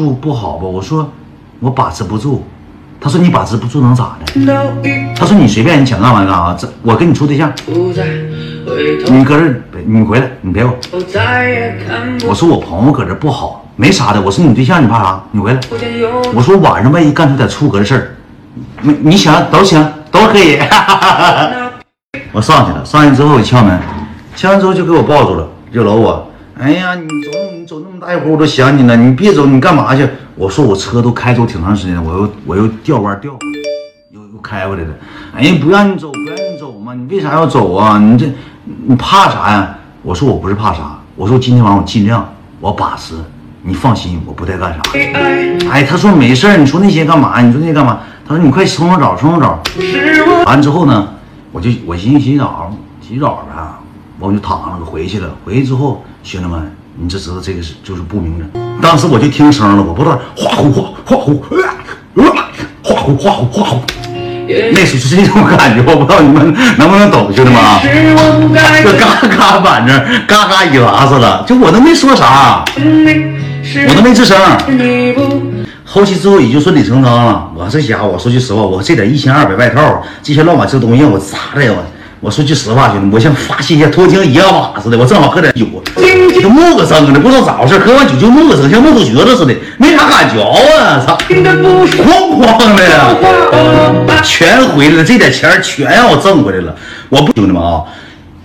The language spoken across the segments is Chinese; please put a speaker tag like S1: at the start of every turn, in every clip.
S1: 住不好吧？我说我把持不住。他说你把持不住能咋的？他说你随便你想干嘛干啥。这我跟你处对象，你搁这你回来，你别我。我说我朋友搁这不好，没啥的。我说你对象你怕啥？你回来。我说晚上万一干出点出格的事儿，你你想都行都可以。我上去了，上去之后我敲门，敲完之后就给我抱住了，就搂我。哎呀，你走你走那么大一会儿我都想你了，你别走，你干嘛去？我说我车都开走挺长时间了，我又我又调弯调，又又开回来了。哎呀，不让你走，不让你走嘛，你为啥要走啊？你这你怕啥呀？我说我不是怕啥，我说今天晚上我尽量，我把持，你放心，我不带干啥。哎，他说没事你说那些干嘛？你说那些干嘛？他说你快冲冲澡，冲冲澡。完之后呢，我就我寻思洗澡，洗澡呗，我就躺了，回去了。回去之后。兄弟们，你就知道这个是就是不明着。当时我就听声了，我不知道哗呼哗哗呼，哗呼哗呼哗呼，那是是这种感觉，我不知道你们能不能懂，兄弟们啊？这嘎嘎板正，嘎嘎一拉似的，就我都没说啥，我都没吱声。后期之后也就顺理成章了。我这家伙，我说句实话，我这点一千二百外套，这些乱码这东西，我咋的呀？我我说句实话，兄弟，我像发泄一下脱缰野马似的。我正好喝点酒，就木个声的，不知道咋回事，喝完酒就木个声，像木头橛子似的，没啥感觉啊！操，哐哐的呀，全回来了，这点钱全让我挣回来了。我不兄弟们啊，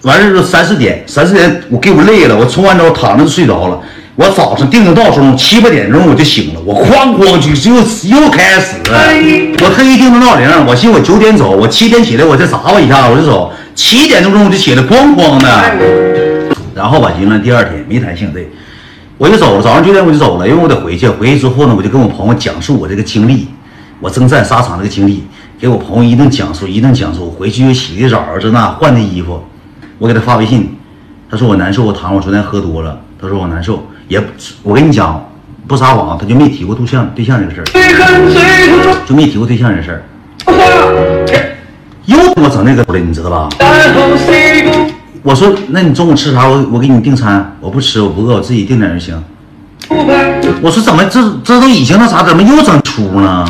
S1: 完事儿三四点，三四点我给我累了，我冲完澡躺着就睡着了。我早上定的闹钟，七八点钟我就醒了，我哐哐就又又开始。我特意定的闹铃，我寻思我九点走，我七点起来，我再砸吧一下，我就走。七点多钟我就起来，咣咣的，然后吧，迎了第二天没弹性，对，我就走了。早上九点我就走了，因为我得回去。回去之后呢，我就跟我朋友讲述我这个经历，我征战沙场这个经历，给我朋友一顿讲述，一顿讲述。回去又洗的澡，这那换的衣服，我给他发微信，他说我难受，我躺，我昨天喝多了，他说我难受，也我跟你讲不撒谎，他就没提过对象对象这个事儿，就没提过对象这事儿。又给我整那个了，你知道吧？我说，那你中午吃啥？我我给你订餐，我不吃，我不饿，我自己订点就行。我说怎么这这都已经那啥，怎么又整出呢？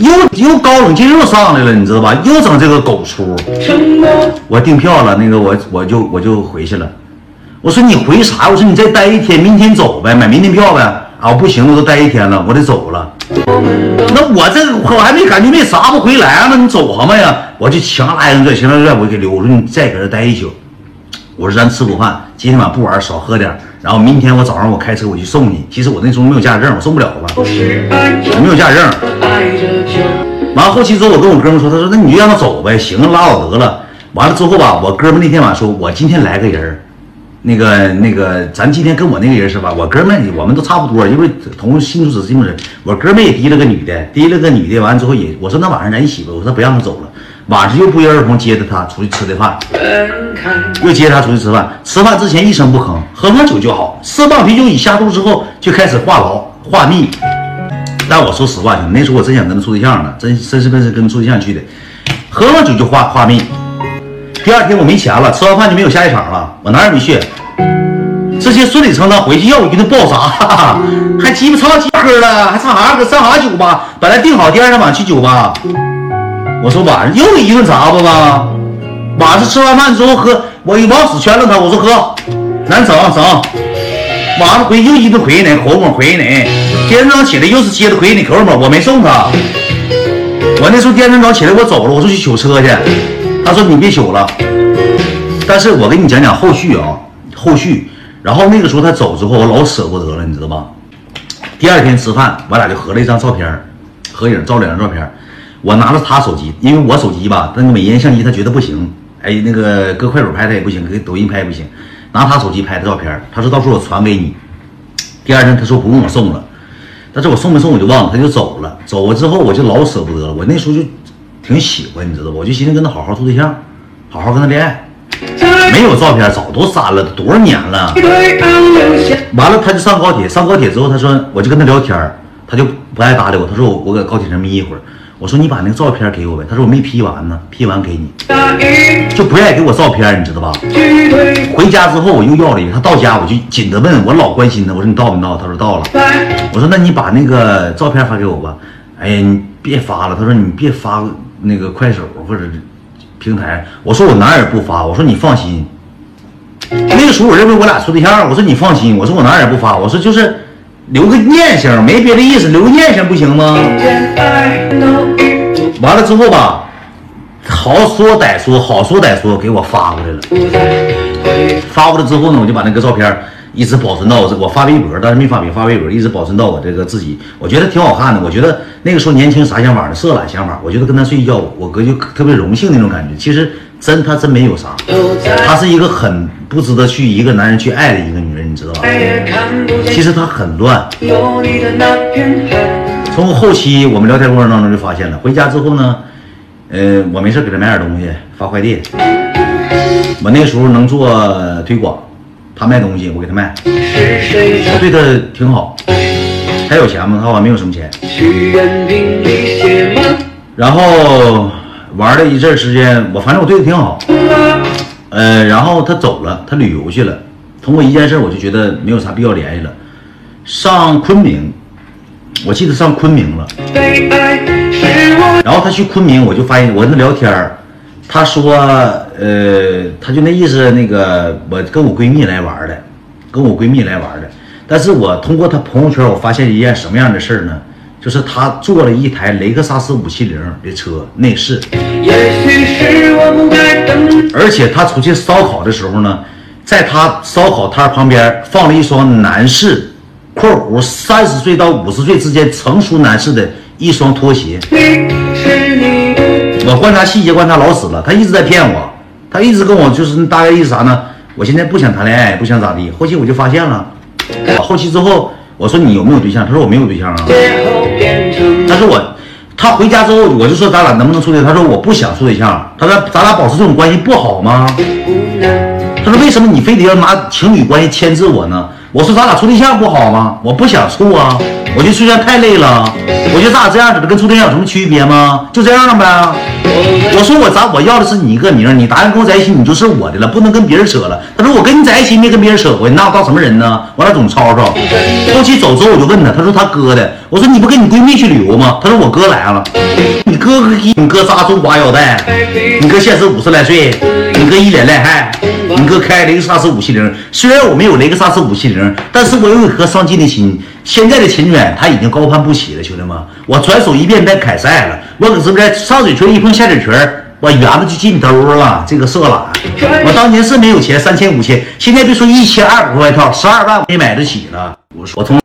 S1: 又又高冷劲又上来了，你知道吧？又整这个狗出。我订票了，那个我我就我就回去了。我说你回啥？我说你再待一天，明天走呗，买明天票呗。啊，不行，我都待一天了，我得走了。那我这我还没感觉没啥不回来呢，你走什么呀？我就强拉硬拽，强拉硬拽，我给留。我说你再搁这待一宿。我说咱吃口饭，今天晚上不玩，少喝点。然后明天我早上我开车我去送你。其实我那时候没有驾驶证，我送不了了。我没有驾驶证。完后期之后，我跟我哥们说，他说那你就让他走呗，行，拉倒得了。完了之后吧，我哥们那天晚上说，我今天来个人。那个那个，咱今天跟我那个人是吧？我哥们我们都差不多，因为同新竹市新人。我哥们也提了个女的，提了个女的，完了之后也，我说那晚上咱一起吧。我说不让他走了，晚上又不约而同接着他出去吃的饭，又接他出去吃饭。吃饭之前一声不吭，喝完酒就好，四棒啤酒一下肚之后就开始话痨话密。但我说实话，兄弟那时候我真想跟他处对象呢，真真是跟是跟处对象去的。喝完酒就话话密。第二天我没钱了，吃完饭就没有下一场了，我哪也没去。直接顺理成章回去要一顿爆砸，还鸡巴唱鸡歌了，还唱啥歌？上啥酒吧？本来定好第二天晚上去酒吧，我说晚上又一顿砸吧吧。晚上吃完饭之后喝，我一往死劝了他，我说喝，难整整。晚上回去又一顿回你口沫回你，第二天早上起来又是接着回奶口沫，我没送他。我那时候第二天早上起来我走了，我说去取车去。他说你别取了，但是我给你讲讲后续啊，后续。然后那个时候他走之后，我老舍不得了，你知道吧？第二天吃饭，我俩就合了一张照片，合影照两张照片。我拿着他手机，因为我手机吧，那个美颜相机他觉得不行，哎，那个搁快手拍他也不行，搁抖音拍也不行，拿他手机拍的照片。他说到时候我传给你。第二天他说不用我送了，但是我送没送我就忘了，他就走了。走了之后我就老舍不得了，我那时候就挺喜欢，你知道吧？我就寻思跟他好好处对象，好好跟他恋爱。没有照片，早都删了，多少年了。完了，他就上高铁，上高铁之后，他说我就跟他聊天他就不爱搭理我。他说我我搁高铁上眯一会儿，我说你把那个照片给我呗。他说我没 P 完呢，P 完给你。就不愿意给我照片，你知道吧？回家之后我又要了一个，他到家我就紧着问我老关心他，我说你到没到？他说到了。我说那你把那个照片发给我吧。哎呀，你别发了。他说你别发那个快手或者平台。我说我哪儿也不发。我说你放心。那个时候我认为我俩处对象。我说你放心。我说我哪儿也不发。我说就是留个念想，没别的意思，留个念想不行吗？完了之后吧。好说歹说，好说歹说，给我发过来了。发过来之后呢，我就把那个照片一直保存到我这，我发微博，但是没发没发微博，一直保存到我这个自己。我觉得挺好看的。我觉得那个时候年轻啥想法呢？色懒想法。我觉得跟他睡觉，我哥就特别荣幸那种感觉。其实真他真没有啥，他是一个很不值得去一个男人去爱的一个女人，你知道吧？其实他很乱。从后期我们聊天过程当中就发现了，回家之后呢。呃，我没事给他买点东西，发快递。我那时候能做推广，他卖东西，我给他卖。我对他挺好。他有钱吗？他好像没有什么钱。然后玩了一阵时间，我反正我对他挺好。呃，然后他走了，他旅游去了。通过一件事，我就觉得没有啥必要联系了。上昆明。我记得上昆明了，然后他去昆明，我就发现我跟他聊天他说，呃，他就那意思，那个我跟我闺蜜来玩的，跟我闺蜜来玩的。但是我通过他朋友圈，我发现一件什么样的事儿呢？就是他坐了一台雷克萨斯五七零的车内饰，而且他出去烧烤的时候呢，在他烧烤摊旁边放了一双男士。括弧三十岁到五十岁之间成熟男士的一双拖鞋。我观察细节观察老死了，他一直在骗我，他一直跟我就是大概意思啥呢？我现在不想谈恋爱，不想咋地。后期我就发现了，后期之后我说你有没有对象？他说我没有对象啊。他说我，他回家之后我就说咱俩能不能处对象？他说我不想处对象。他说咱俩保持这种关系不好吗？他说为什么你非得要拿情侣关系牵制我呢？我说咱俩处对象不好吗？我不想处啊，我觉得处对象太累了。我觉得咱俩这样子的跟处对象有什么区别吗？就这样呗。我说我咱我要的是你一个名，你答应跟我在一起，你就是我的了，不能跟别人扯了。他说我跟你在一起没跟别人扯过，那我当什么人呢？完了总吵吵。后期走之后我就问他，他说他哥的。我说你不跟你闺蜜去旅游吗？他说我哥来了。你哥哥你哥扎中华腰带，你哥现实五十来岁，哥一脸赖汉。你哥开雷克萨斯五七零，虽然我没有雷克萨斯五七零，但是我有一颗上进的心。现在的秦远他已经高攀不起了，兄弟们，我转手一变变凯赛了，我搁直播间上嘴唇一碰下嘴唇，我圆子就进兜了。这个色懒，我当年是没有钱，三千五千，现在别说一千二百块套，十二万我也买得起了。我说我从。